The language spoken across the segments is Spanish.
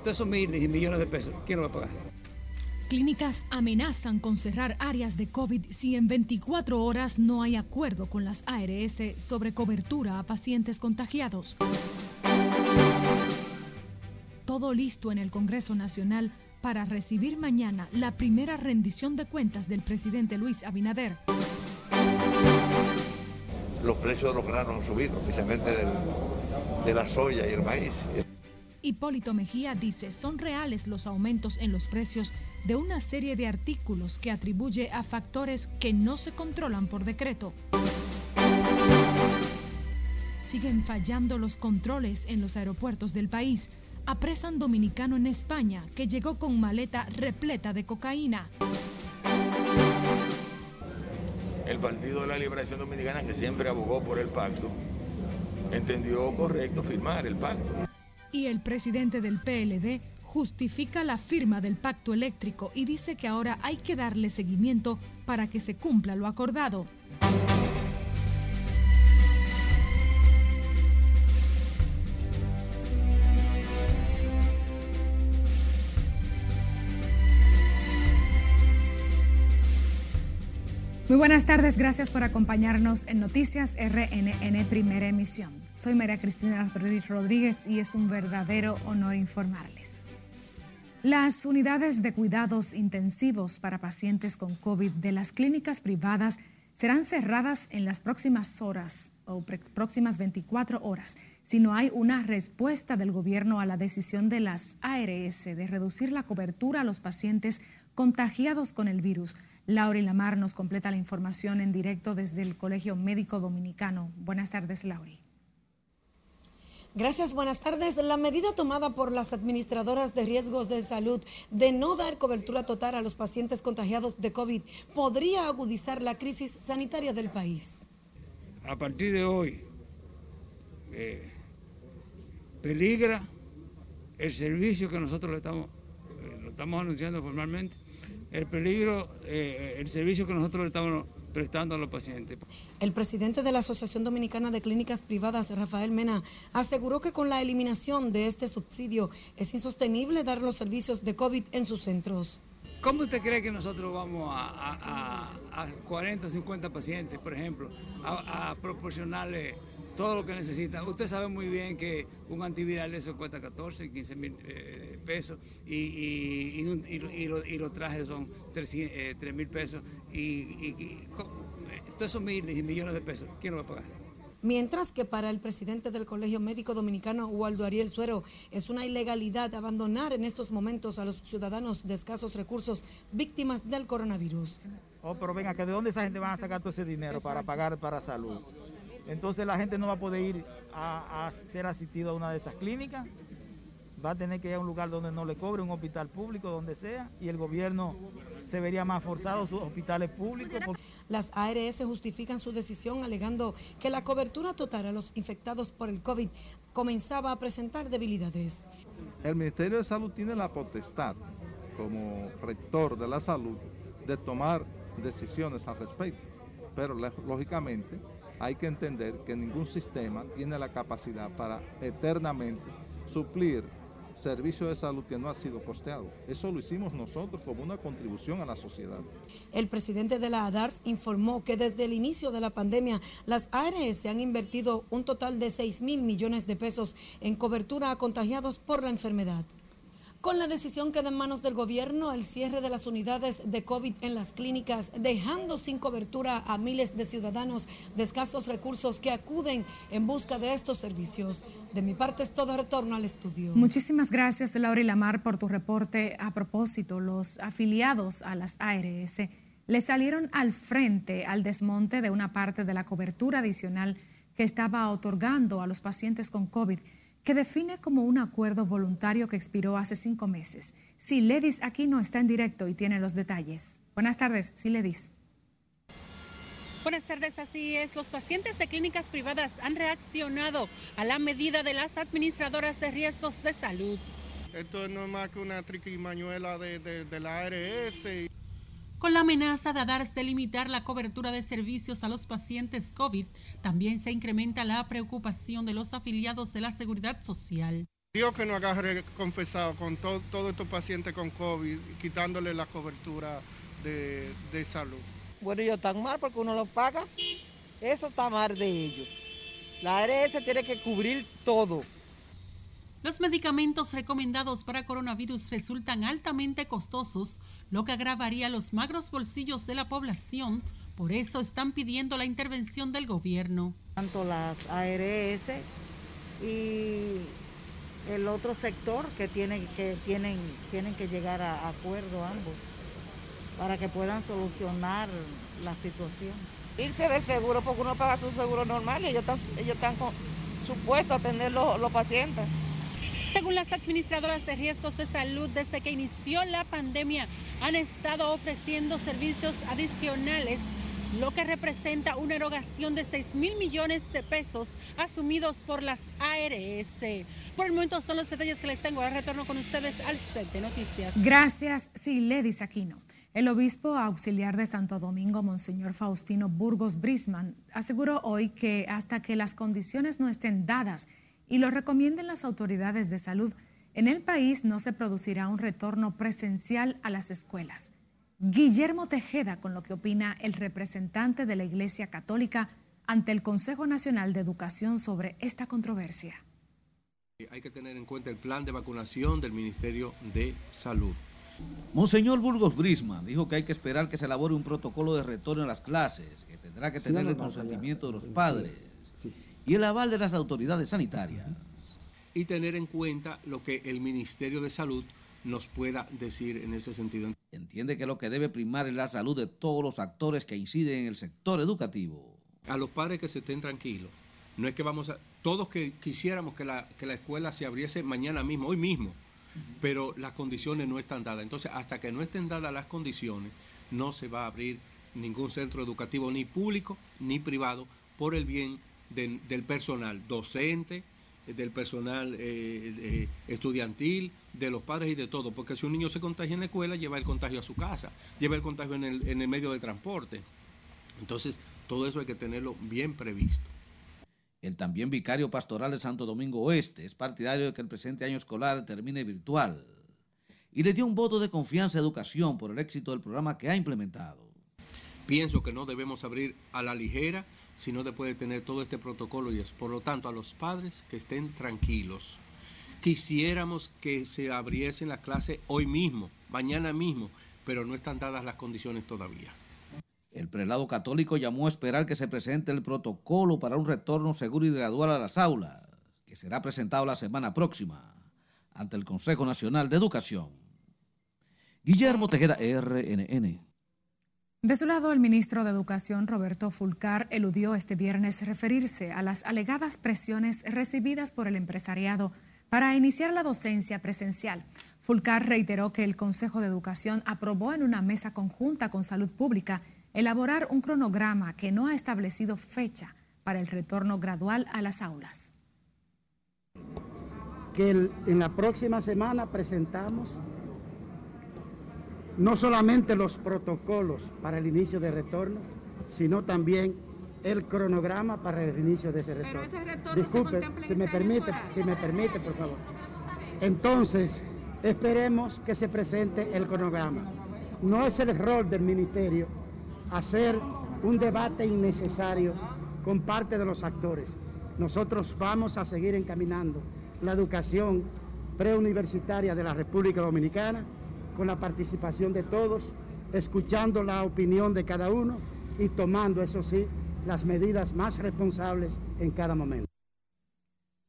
todos esos miles y millones de pesos, ¿quién lo va a pagar? Clínicas amenazan con cerrar áreas de COVID si en 24 horas no hay acuerdo con las ARS sobre cobertura a pacientes contagiados. Todo listo en el Congreso Nacional para recibir mañana la primera rendición de cuentas del presidente Luis Abinader. Los precios de los granos han subido, especialmente de la soya y el maíz. Hipólito Mejía dice son reales los aumentos en los precios de una serie de artículos que atribuye a factores que no se controlan por decreto. Siguen fallando los controles en los aeropuertos del país. Apresan dominicano en España que llegó con maleta repleta de cocaína. El Partido de la Liberación Dominicana, que siempre abogó por el pacto, entendió correcto firmar el pacto. Y el presidente del PLD justifica la firma del pacto eléctrico y dice que ahora hay que darle seguimiento para que se cumpla lo acordado. Muy buenas tardes, gracias por acompañarnos en Noticias RNN Primera Emisión. Soy María Cristina Rodríguez y es un verdadero honor informarles. Las unidades de cuidados intensivos para pacientes con COVID de las clínicas privadas serán cerradas en las próximas horas o próximas 24 horas si no hay una respuesta del gobierno a la decisión de las ARS de reducir la cobertura a los pacientes contagiados con el virus. Laura Lamar nos completa la información en directo desde el Colegio Médico Dominicano. Buenas tardes, Lauri. Gracias, buenas tardes. La medida tomada por las administradoras de riesgos de salud de no dar cobertura total a los pacientes contagiados de COVID podría agudizar la crisis sanitaria del país. A partir de hoy, eh, peligra el servicio que nosotros le estamos, eh, lo estamos anunciando formalmente, el peligro, eh, el servicio que nosotros le estamos prestando a los pacientes. El presidente de la Asociación Dominicana de Clínicas Privadas, Rafael Mena, aseguró que con la eliminación de este subsidio es insostenible dar los servicios de COVID en sus centros. ¿Cómo usted cree que nosotros vamos a, 40 o 50 pacientes, por ejemplo, a, proporcionarle todo lo que necesitan? Usted sabe muy bien que un antiviral eso cuesta 14, 15 mil eh, pesos y, los trajes son 3 eh, mil pesos y, todos esos miles y millones de pesos, ¿quién lo va a pagar? Mientras que para el presidente del Colegio Médico Dominicano, Waldo Ariel Suero, es una ilegalidad abandonar en estos momentos a los ciudadanos de escasos recursos víctimas del coronavirus. Oh, pero venga, que ¿de dónde esa gente va a sacar todo ese dinero para pagar para salud? Entonces la gente no va a poder ir a, a ser asistido a una de esas clínicas va a tener que ir a un lugar donde no le cobre, un hospital público, donde sea, y el gobierno se vería más forzado sus hospitales públicos. Las ARS justifican su decisión alegando que la cobertura total a los infectados por el COVID comenzaba a presentar debilidades. El Ministerio de Salud tiene la potestad, como rector de la salud, de tomar decisiones al respecto, pero lógicamente hay que entender que ningún sistema tiene la capacidad para eternamente suplir servicio de salud que no ha sido costeado. Eso lo hicimos nosotros como una contribución a la sociedad. El presidente de la ADARS informó que desde el inicio de la pandemia las ARS han invertido un total de 6 mil millones de pesos en cobertura a contagiados por la enfermedad. Con la decisión queda en manos del gobierno el cierre de las unidades de COVID en las clínicas, dejando sin cobertura a miles de ciudadanos de escasos recursos que acuden en busca de estos servicios. De mi parte es todo retorno al estudio. Muchísimas gracias, Laura y Lamar, por tu reporte. A propósito, los afiliados a las ARS le salieron al frente al desmonte de una parte de la cobertura adicional que estaba otorgando a los pacientes con COVID que define como un acuerdo voluntario que expiró hace cinco meses. Si Ledis aquí no está en directo y tiene los detalles. Buenas tardes, Si Ledis. Buenas tardes, así es. Los pacientes de clínicas privadas han reaccionado a la medida de las administradoras de riesgos de salud. Esto no es más que una triquimañuela de, de la ARS. Con la amenaza de darse de limitar la cobertura de servicios a los pacientes COVID, también se incrementa la preocupación de los afiliados de la seguridad social. Dios que nos agarre confesado con todos estos pacientes con COVID, quitándole la cobertura de, de salud. Bueno, ellos están mal porque uno los paga. Eso está mal de ellos. La ARS tiene que cubrir todo. Los medicamentos recomendados para coronavirus resultan altamente costosos, lo que agravaría los magros bolsillos de la población. Por eso están pidiendo la intervención del gobierno. Tanto las ARS y el otro sector que, tiene, que tienen, tienen que llegar a acuerdo ambos para que puedan solucionar la situación. Irse del seguro porque uno paga su seguro normal y ellos están, ellos están supuestos a atender los, los pacientes. Según las administradoras de riesgos de salud, desde que inició la pandemia han estado ofreciendo servicios adicionales lo que representa una erogación de 6 mil millones de pesos asumidos por las ARS. Por el momento son los detalles que les tengo. Ahora retorno con ustedes al set de noticias. Gracias, Siledis Aquino. El obispo auxiliar de Santo Domingo, Monseñor Faustino Burgos Brisman, aseguró hoy que hasta que las condiciones no estén dadas y lo recomienden las autoridades de salud, en el país no se producirá un retorno presencial a las escuelas. Guillermo Tejeda con lo que opina el representante de la Iglesia Católica ante el Consejo Nacional de Educación sobre esta controversia. Hay que tener en cuenta el plan de vacunación del Ministerio de Salud. Monseñor Burgos Grisman dijo que hay que esperar que se elabore un protocolo de retorno a las clases, que tendrá que tener el consentimiento de los padres y el aval de las autoridades sanitarias. Y tener en cuenta lo que el Ministerio de Salud nos pueda decir en ese sentido. Entiende que lo que debe primar es la salud de todos los actores que inciden en el sector educativo. A los padres que se estén tranquilos. No es que vamos a... Todos que quisiéramos que la, que la escuela se abriese mañana mismo, hoy mismo, pero las condiciones no están dadas. Entonces, hasta que no estén dadas las condiciones, no se va a abrir ningún centro educativo, ni público ni privado, por el bien del personal docente, del personal eh, eh, estudiantil, de los padres y de todo, porque si un niño se contagia en la escuela, lleva el contagio a su casa, lleva el contagio en el, en el medio de transporte. Entonces, todo eso hay que tenerlo bien previsto. El también vicario pastoral de Santo Domingo Oeste es partidario de que el presente año escolar termine virtual y le dio un voto de confianza a educación por el éxito del programa que ha implementado. Pienso que no debemos abrir a la ligera sino después de tener todo este protocolo y es por lo tanto a los padres que estén tranquilos. Quisiéramos que se abriesen las clases hoy mismo, mañana mismo, pero no están dadas las condiciones todavía. El prelado católico llamó a esperar que se presente el protocolo para un retorno seguro y gradual a las aulas, que será presentado la semana próxima ante el Consejo Nacional de Educación. Guillermo Tejeda, RNN. De su lado, el ministro de Educación, Roberto Fulcar, eludió este viernes referirse a las alegadas presiones recibidas por el empresariado para iniciar la docencia presencial. Fulcar reiteró que el Consejo de Educación aprobó en una mesa conjunta con Salud Pública elaborar un cronograma que no ha establecido fecha para el retorno gradual a las aulas. Que en la próxima semana presentamos no solamente los protocolos para el inicio de retorno, sino también el cronograma para el inicio de ese retorno. Disculpe, si me permite, si me permite, por favor. Entonces, esperemos que se presente el cronograma. No es el rol del ministerio hacer un debate innecesario con parte de los actores. Nosotros vamos a seguir encaminando la educación preuniversitaria de la República Dominicana con la participación de todos, escuchando la opinión de cada uno y tomando, eso sí, las medidas más responsables en cada momento.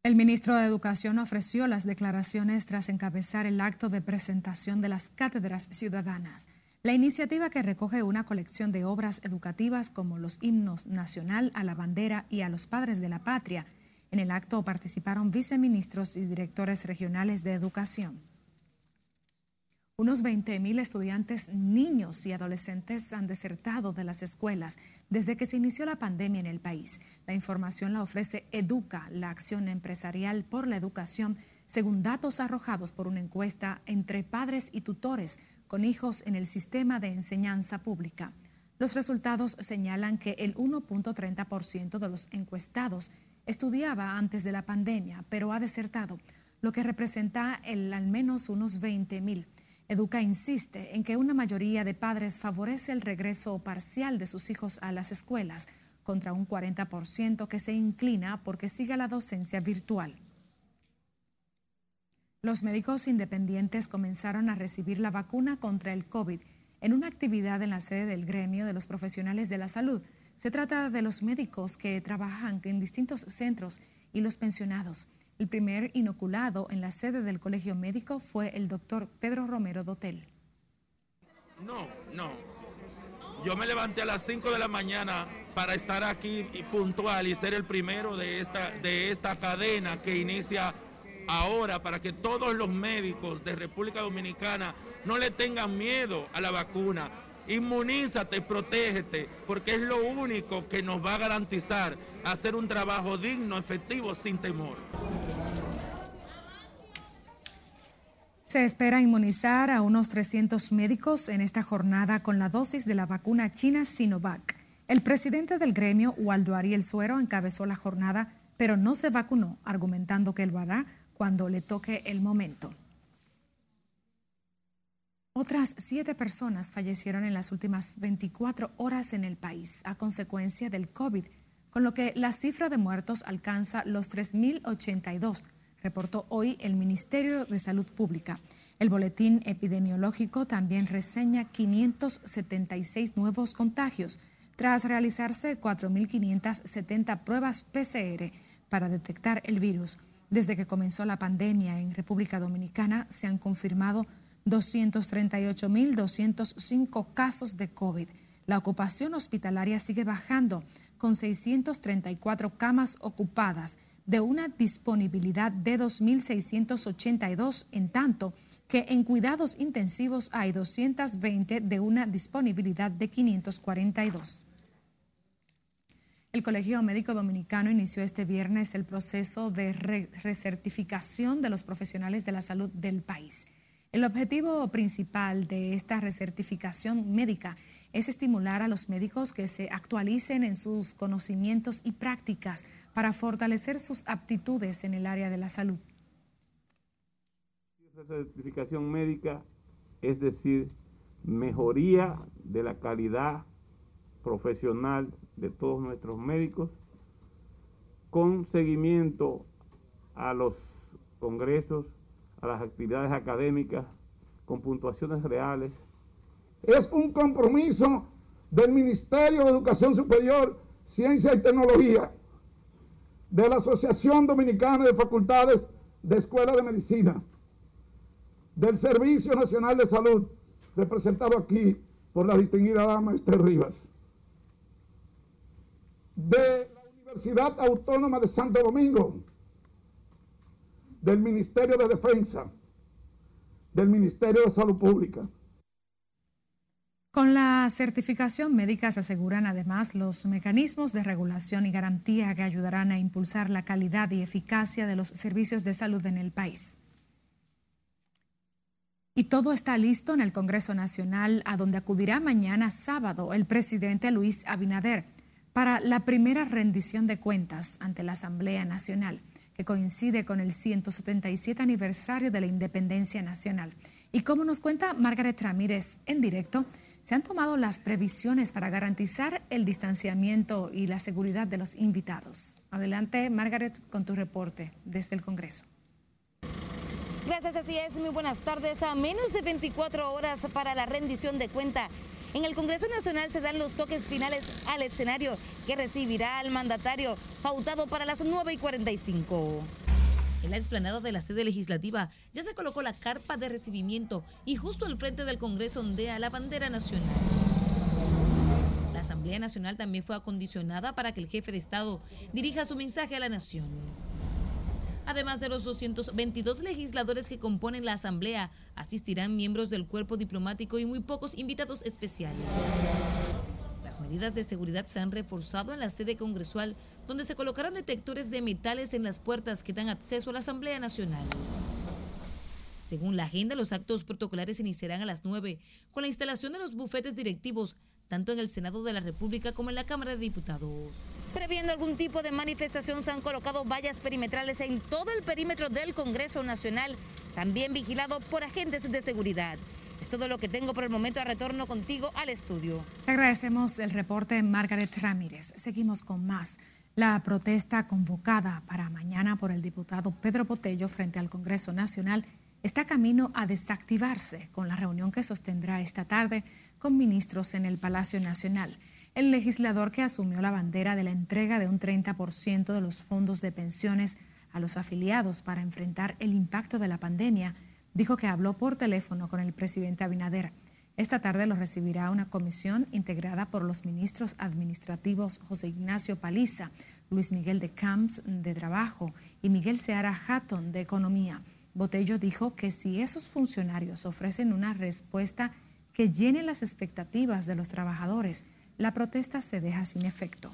El ministro de Educación ofreció las declaraciones tras encabezar el acto de presentación de las cátedras ciudadanas, la iniciativa que recoge una colección de obras educativas como los himnos nacional a la bandera y a los padres de la patria. En el acto participaron viceministros y directores regionales de educación. Unos 20.000 estudiantes, niños y adolescentes han desertado de las escuelas desde que se inició la pandemia en el país. La información la ofrece Educa, la acción empresarial por la educación, según datos arrojados por una encuesta entre padres y tutores con hijos en el sistema de enseñanza pública. Los resultados señalan que el 1.30% de los encuestados estudiaba antes de la pandemia, pero ha desertado lo que representa el, al menos unos 20 mil. Educa insiste en que una mayoría de padres favorece el regreso parcial de sus hijos a las escuelas, contra un 40% que se inclina porque siga la docencia virtual. Los médicos independientes comenzaron a recibir la vacuna contra el COVID en una actividad en la sede del gremio de los profesionales de la salud. Se trata de los médicos que trabajan en distintos centros y los pensionados. El primer inoculado en la sede del colegio médico fue el doctor Pedro Romero Dotel. No, no. Yo me levanté a las 5 de la mañana para estar aquí y puntual y ser el primero de esta, de esta cadena que inicia ahora para que todos los médicos de República Dominicana no le tengan miedo a la vacuna. Inmunízate, protégete, porque es lo único que nos va a garantizar hacer un trabajo digno, efectivo, sin temor. Se espera inmunizar a unos 300 médicos en esta jornada con la dosis de la vacuna china Sinovac. El presidente del gremio, Waldo Ariel Suero, encabezó la jornada, pero no se vacunó, argumentando que lo hará cuando le toque el momento. Otras siete personas fallecieron en las últimas 24 horas en el país a consecuencia del COVID, con lo que la cifra de muertos alcanza los 3.082, reportó hoy el Ministerio de Salud Pública. El boletín epidemiológico también reseña 576 nuevos contagios, tras realizarse 4.570 pruebas PCR para detectar el virus. Desde que comenzó la pandemia en República Dominicana se han confirmado 238.205 casos de COVID. La ocupación hospitalaria sigue bajando con 634 camas ocupadas de una disponibilidad de 2.682, en tanto que en cuidados intensivos hay 220 de una disponibilidad de 542. El Colegio Médico Dominicano inició este viernes el proceso de recertificación de los profesionales de la salud del país. El objetivo principal de esta recertificación médica es estimular a los médicos que se actualicen en sus conocimientos y prácticas para fortalecer sus aptitudes en el área de la salud. Recertificación médica, es decir, mejoría de la calidad profesional de todos nuestros médicos, con seguimiento a los congresos, a las actividades académicas, con puntuaciones reales. Es un compromiso del Ministerio de Educación Superior, Ciencia y Tecnología, de la Asociación Dominicana de Facultades de Escuela de Medicina, del Servicio Nacional de Salud, representado aquí por la distinguida dama Esther Rivas de la Universidad Autónoma de Santo Domingo, del Ministerio de Defensa, del Ministerio de Salud Pública. Con la certificación médica se aseguran además los mecanismos de regulación y garantía que ayudarán a impulsar la calidad y eficacia de los servicios de salud en el país. Y todo está listo en el Congreso Nacional, a donde acudirá mañana sábado el presidente Luis Abinader para la primera rendición de cuentas ante la Asamblea Nacional, coincide con el 177 aniversario de la independencia nacional. Y como nos cuenta Margaret Ramírez en directo, se han tomado las previsiones para garantizar el distanciamiento y la seguridad de los invitados. Adelante, Margaret, con tu reporte desde el Congreso. Gracias, así es. Muy buenas tardes. A menos de 24 horas para la rendición de cuenta en el Congreso Nacional se dan los toques finales al escenario que recibirá al mandatario pautado para las 9 y 45. En la explanada de la sede legislativa ya se colocó la carpa de recibimiento y justo al frente del Congreso ondea la bandera nacional. La Asamblea Nacional también fue acondicionada para que el jefe de Estado dirija su mensaje a la nación. Además de los 222 legisladores que componen la Asamblea, asistirán miembros del cuerpo diplomático y muy pocos invitados especiales. Las medidas de seguridad se han reforzado en la sede congresual, donde se colocarán detectores de metales en las puertas que dan acceso a la Asamblea Nacional. Según la agenda, los actos protocolares iniciarán a las 9 con la instalación de los bufetes directivos, tanto en el Senado de la República como en la Cámara de Diputados. Previendo algún tipo de manifestación, se han colocado vallas perimetrales en todo el perímetro del Congreso Nacional, también vigilado por agentes de seguridad. Es todo lo que tengo por el momento. A retorno contigo al estudio. Agradecemos el reporte, Margaret Ramírez. Seguimos con más. La protesta convocada para mañana por el diputado Pedro Botello frente al Congreso Nacional está camino a desactivarse con la reunión que sostendrá esta tarde con ministros en el Palacio Nacional. El legislador que asumió la bandera de la entrega de un 30% de los fondos de pensiones a los afiliados para enfrentar el impacto de la pandemia, dijo que habló por teléfono con el presidente Abinader. Esta tarde lo recibirá una comisión integrada por los ministros administrativos José Ignacio Paliza, Luis Miguel de Camps de Trabajo y Miguel Seara Hatton de Economía. Botello dijo que si esos funcionarios ofrecen una respuesta que llene las expectativas de los trabajadores, la protesta se deja sin efecto.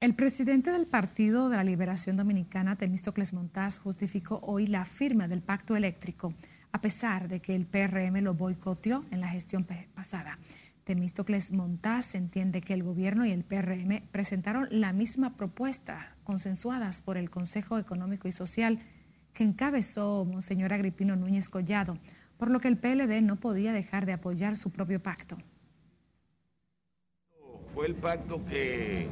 El presidente del Partido de la Liberación Dominicana, Temístocles Montaz, justificó hoy la firma del pacto eléctrico, a pesar de que el PRM lo boicoteó en la gestión pasada. Temístocles Montaz entiende que el gobierno y el PRM presentaron la misma propuesta, consensuadas por el Consejo Económico y Social que encabezó Monseñor Agripino Núñez Collado, por lo que el PLD no podía dejar de apoyar su propio pacto fue el pacto que,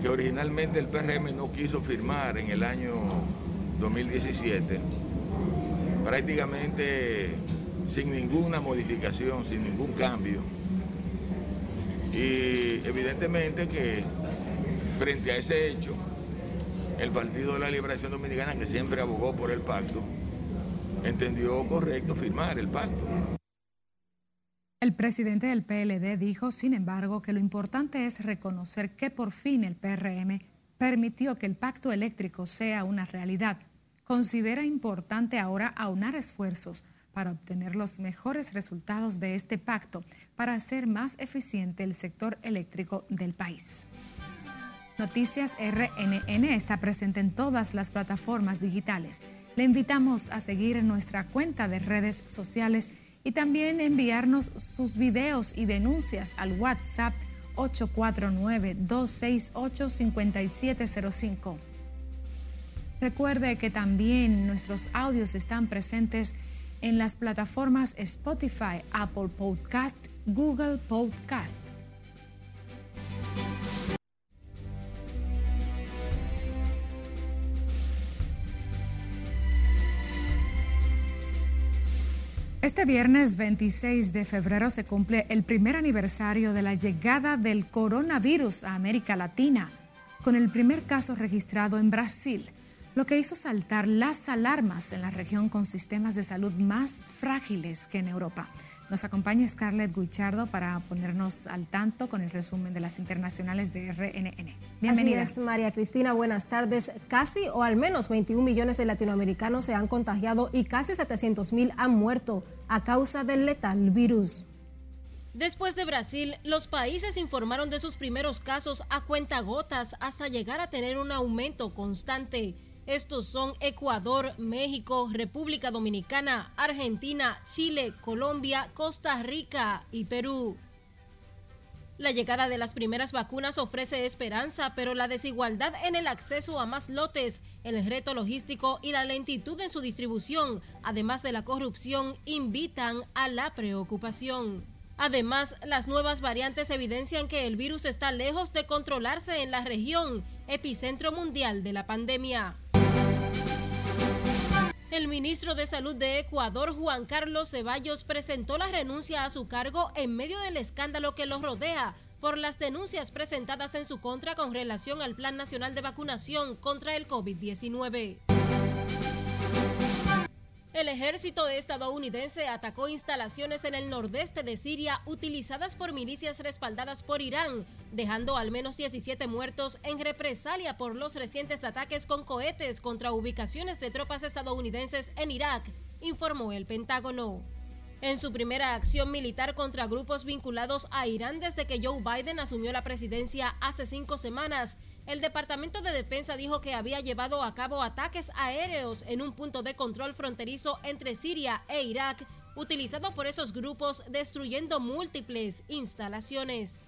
que originalmente el PRM no quiso firmar en el año 2017, prácticamente sin ninguna modificación, sin ningún cambio. Y evidentemente que frente a ese hecho, el Partido de la Liberación Dominicana, que siempre abogó por el pacto, entendió correcto firmar el pacto. El presidente del PLD dijo, sin embargo, que lo importante es reconocer que por fin el PRM permitió que el pacto eléctrico sea una realidad. Considera importante ahora aunar esfuerzos para obtener los mejores resultados de este pacto para hacer más eficiente el sector eléctrico del país. Noticias RNN está presente en todas las plataformas digitales. Le invitamos a seguir nuestra cuenta de redes sociales y también enviarnos sus videos y denuncias al WhatsApp 849-268-5705. Recuerde que también nuestros audios están presentes en las plataformas Spotify, Apple Podcast, Google Podcast. Este viernes 26 de febrero se cumple el primer aniversario de la llegada del coronavirus a América Latina, con el primer caso registrado en Brasil, lo que hizo saltar las alarmas en la región con sistemas de salud más frágiles que en Europa. Nos acompaña Scarlett Guichardo para ponernos al tanto con el resumen de las internacionales de RNN. Bienvenida. Así es, María Cristina, buenas tardes. Casi o al menos 21 millones de latinoamericanos se han contagiado y casi 700 mil han muerto a causa del letal virus. Después de Brasil, los países informaron de sus primeros casos a cuentagotas hasta llegar a tener un aumento constante. Estos son Ecuador, México, República Dominicana, Argentina, Chile, Colombia, Costa Rica y Perú. La llegada de las primeras vacunas ofrece esperanza, pero la desigualdad en el acceso a más lotes, el reto logístico y la lentitud en su distribución, además de la corrupción, invitan a la preocupación. Además, las nuevas variantes evidencian que el virus está lejos de controlarse en la región, epicentro mundial de la pandemia. El ministro de Salud de Ecuador, Juan Carlos Ceballos, presentó la renuncia a su cargo en medio del escándalo que lo rodea por las denuncias presentadas en su contra con relación al Plan Nacional de Vacunación contra el COVID-19. El ejército estadounidense atacó instalaciones en el nordeste de Siria utilizadas por milicias respaldadas por Irán, dejando al menos 17 muertos en represalia por los recientes ataques con cohetes contra ubicaciones de tropas estadounidenses en Irak, informó el Pentágono. En su primera acción militar contra grupos vinculados a Irán desde que Joe Biden asumió la presidencia hace cinco semanas, el Departamento de Defensa dijo que había llevado a cabo ataques aéreos en un punto de control fronterizo entre Siria e Irak, utilizado por esos grupos destruyendo múltiples instalaciones.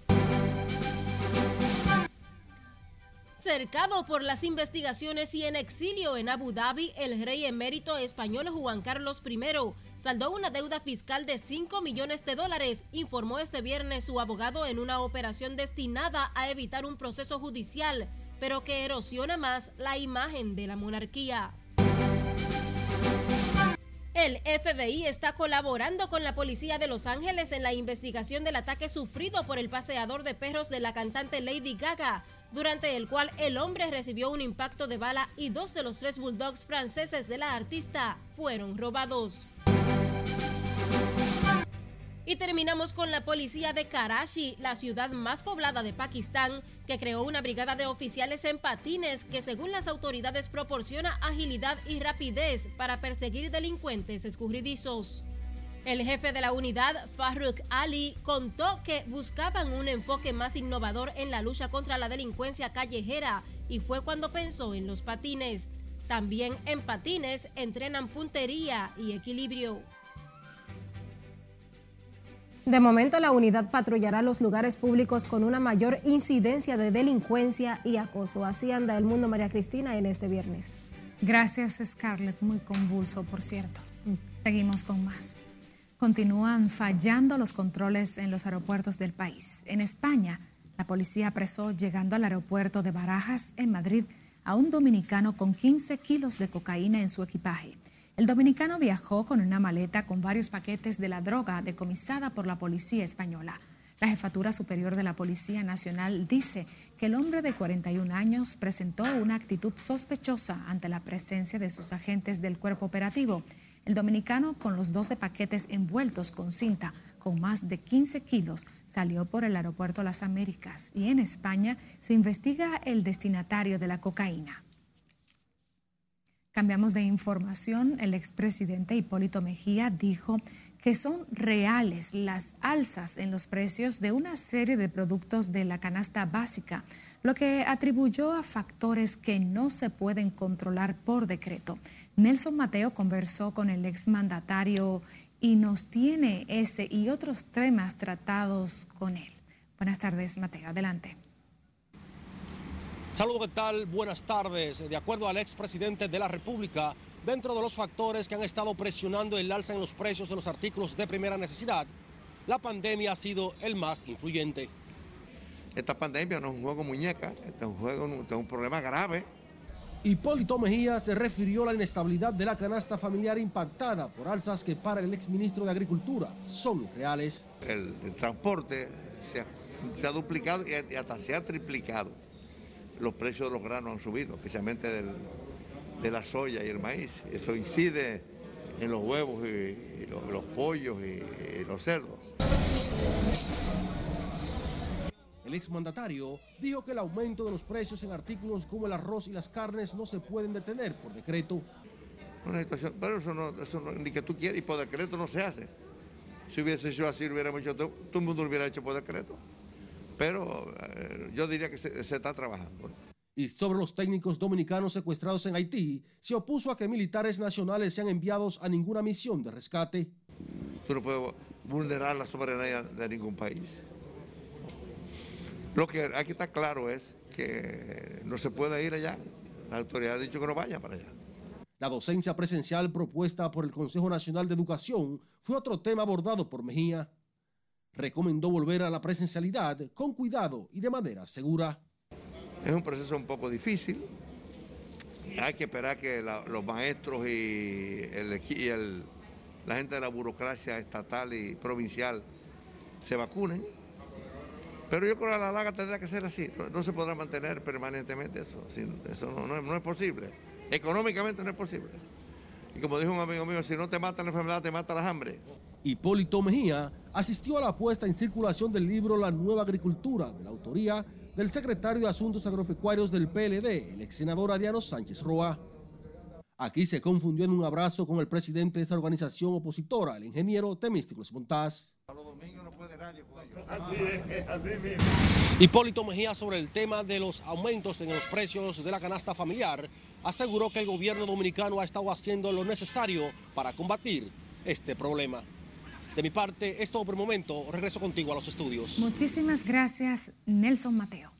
Cercado por las investigaciones y en exilio en Abu Dhabi, el rey emérito español Juan Carlos I saldó una deuda fiscal de 5 millones de dólares, informó este viernes su abogado en una operación destinada a evitar un proceso judicial, pero que erosiona más la imagen de la monarquía. El FBI está colaborando con la policía de Los Ángeles en la investigación del ataque sufrido por el paseador de perros de la cantante Lady Gaga, durante el cual el hombre recibió un impacto de bala y dos de los tres bulldogs franceses de la artista fueron robados. Y terminamos con la policía de Karachi, la ciudad más poblada de Pakistán, que creó una brigada de oficiales en patines que según las autoridades proporciona agilidad y rapidez para perseguir delincuentes escurridizos. El jefe de la unidad, Farrukh Ali, contó que buscaban un enfoque más innovador en la lucha contra la delincuencia callejera y fue cuando pensó en los patines. También en patines entrenan puntería y equilibrio. De momento, la unidad patrullará los lugares públicos con una mayor incidencia de delincuencia y acoso. Así anda el mundo, María Cristina, en este viernes. Gracias, Scarlett. Muy convulso, por cierto. Seguimos con más. Continúan fallando los controles en los aeropuertos del país. En España, la policía apresó llegando al aeropuerto de Barajas, en Madrid, a un dominicano con 15 kilos de cocaína en su equipaje. El dominicano viajó con una maleta con varios paquetes de la droga decomisada por la policía española. La Jefatura Superior de la Policía Nacional dice que el hombre de 41 años presentó una actitud sospechosa ante la presencia de sus agentes del cuerpo operativo. El dominicano, con los 12 paquetes envueltos con cinta con más de 15 kilos, salió por el aeropuerto Las Américas y en España se investiga el destinatario de la cocaína. Cambiamos de información. El expresidente Hipólito Mejía dijo que son reales las alzas en los precios de una serie de productos de la canasta básica, lo que atribuyó a factores que no se pueden controlar por decreto. Nelson Mateo conversó con el exmandatario y nos tiene ese y otros temas tratados con él. Buenas tardes, Mateo. Adelante. Saludos, ¿qué tal? Buenas tardes. De acuerdo al expresidente de la República, dentro de los factores que han estado presionando el alza en los precios de los artículos de primera necesidad, la pandemia ha sido el más influyente. Esta pandemia no es un juego muñeca, este es un juego, este es un problema grave. Hipólito Mejía se refirió a la inestabilidad de la canasta familiar impactada por alzas que para el exministro de Agricultura son reales. El, transporte se ha, duplicado y hasta se ha triplicado los precios de los granos han subido, especialmente de la soya y el maíz. Eso incide en los huevos y, los, pollos y, los cerdos. El exmandatario dijo que el aumento de los precios en artículos como el arroz y las carnes no se pueden detener por decreto. Una situación, pero eso no, eso ni que tú quieras y por decreto no se hace. Si hubiese sido así, hubiera hecho, todo, el mundo lo hubiera hecho por decreto pero eh, yo diría que se, está trabajando. Y sobre los técnicos dominicanos secuestrados en Haití, se opuso a que militares nacionales sean enviados a ninguna misión de rescate. Tú no puedes vulnerar la soberanía de ningún país. Lo que aquí está claro es que no se puede ir allá. La autoridad ha dicho que no vaya para allá. La docencia presencial propuesta por el Consejo Nacional de Educación fue otro tema abordado por Mejía recomendó volver a la presencialidad con cuidado y de manera segura. Es un proceso un poco difícil. Hay que esperar que los maestros y, la gente de la burocracia estatal y provincial se vacunen. Pero yo creo que la larga tendrá que ser así. No, se podrá mantener permanentemente eso. Eso no es posible. Económicamente no es posible. Y como dijo un amigo mío, si no te mata la enfermedad, te mata la hambre. Hipólito Mejía asistió a la puesta en circulación del libro La Nueva Agricultura, de la autoría del secretario de Asuntos Agropecuarios del PLD, el ex senador Adriano Sánchez Roa. Aquí se confundió en un abrazo con el presidente de esta organización opositora, el ingeniero Temísticos Montaz. Hipólito Mejía sobre el tema de los aumentos en los precios de la canasta familiar aseguró que el gobierno dominicano ha estado haciendo lo necesario para combatir este problema. De mi parte, es todo por el momento. Regreso contigo a los estudios. Muchísimas gracias, Nelson Mateo.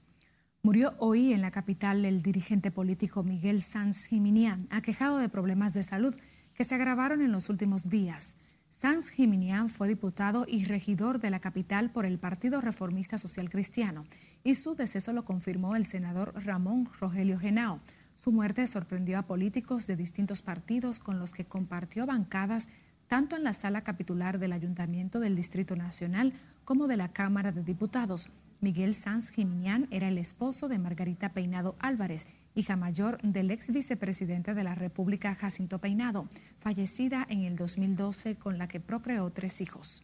Murió hoy en la capital el dirigente político Miguel Sanz Jiminián, aquejado de problemas de salud que se agravaron en los últimos días. Sanz Jiminián fue diputado y regidor de la capital por el Partido Reformista Social Cristiano y su deceso lo confirmó el senador Ramón Rogelio Genao. Su muerte sorprendió a políticos de distintos partidos con los que compartió bancadas tanto en la sala capitular del Ayuntamiento del Distrito Nacional como de la Cámara de Diputados. Miguel Sanz Jiminián era el esposo de Margarita Peinado Álvarez, hija mayor del ex vicepresidente de la República Jacinto Peinado, fallecida en el 2012 con la que procreó tres hijos.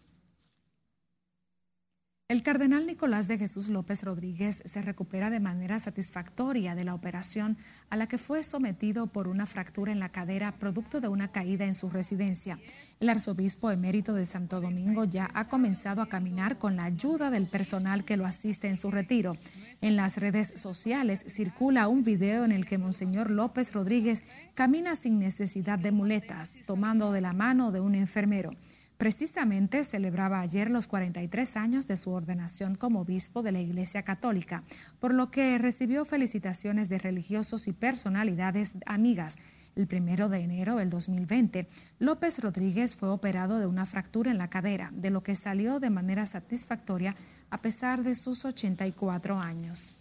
El cardenal Nicolás de Jesús López Rodríguez se recupera de manera satisfactoria de la operación a la que fue sometido por una fractura en la cadera producto de una caída en su residencia. El arzobispo emérito de Santo Domingo ya ha comenzado a caminar con la ayuda del personal que lo asiste en su retiro. En las redes sociales circula un video en el que Monseñor López Rodríguez camina sin necesidad de muletas, tomando de la mano de un enfermero. Precisamente celebraba ayer los 43 años de su ordenación como obispo de la Iglesia Católica, por lo que recibió felicitaciones de religiosos y personalidades amigas. El primero de enero del 2020, López Rodríguez fue operado de una fractura en la cadera, de lo que salió de manera satisfactoria a pesar de sus 84 años.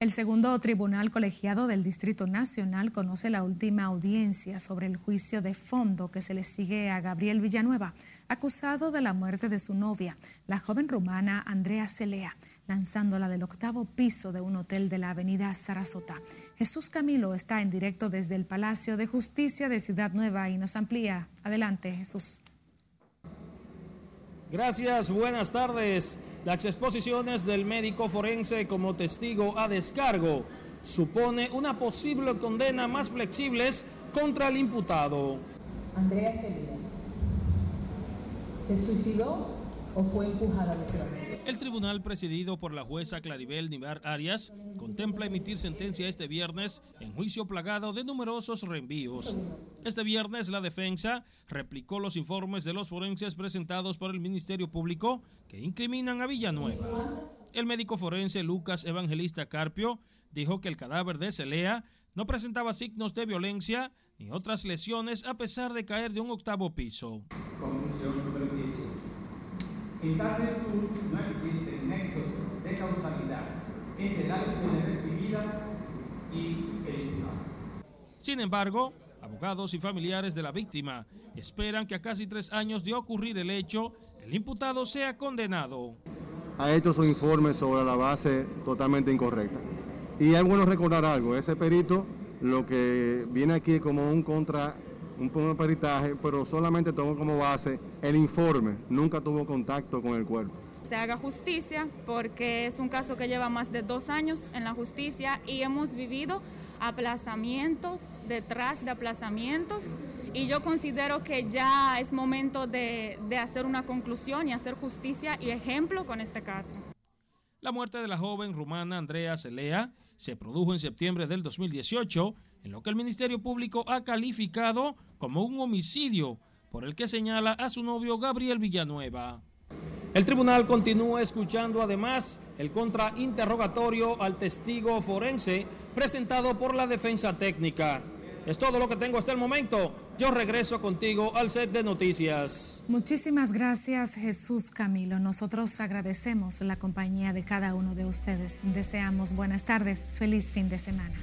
El segundo tribunal colegiado del Distrito Nacional conoce la última audiencia sobre el juicio de fondo que se le sigue a Gabriel Villanueva, acusado de la muerte de su novia, la joven rumana Andrea Celea, lanzándola del octavo piso de un hotel de la avenida Sarasota. Jesús Camilo está en directo desde el Palacio de Justicia de Ciudad Nueva y nos amplía. Adelante, Jesús. Gracias, buenas tardes. Las exposiciones del médico forense como testigo a descargo supone una posible condena más flexibles contra el imputado. Andrea Celida, ¿se suicidó o fue empujada de frente? El tribunal presidido por la jueza Claribel Nivar Arias contempla emitir sentencia este viernes en juicio plagado de numerosos reenvíos. Este viernes la defensa replicó los informes de los forenses presentados por el Ministerio Público que incriminan a Villanueva. El médico forense Lucas Evangelista Carpio dijo que el cadáver de Celea no presentaba signos de violencia ni otras lesiones a pesar de caer de un octavo piso. Conclusión número 18. En tal virtud no existe nexo de causalidad entre las lesiones recibidas y el imputado. Sin embargo, abogados y familiares de la víctima esperan que a casi tres años de ocurrir el hecho, el imputado sea condenado. Ha hecho su informe sobre la base totalmente incorrecta. Y es bueno recordar algo, ese perito lo que viene aquí como un contra un peritaje, pero solamente tomó como base el informe, nunca tuvo contacto con el cuerpo. Se haga justicia porque es un caso que lleva más de dos años en la justicia y hemos vivido aplazamientos detrás de aplazamientos y yo considero que ya es momento de, de hacer una conclusión y hacer justicia y ejemplo con este caso. La muerte de la joven rumana Andrea Celea se produjo en septiembre del 2018 en lo que el Ministerio Público ha calificado como un homicidio por el que señala a su novio Gabriel Villanueva. El tribunal continúa escuchando además el contrainterrogatorio al testigo forense presentado por la defensa técnica. Es todo lo que tengo hasta el momento. Yo regreso contigo al set de noticias. Muchísimas gracias Jesús Camilo. Nosotros agradecemos la compañía de cada uno de ustedes. Deseamos buenas tardes. Feliz fin de semana.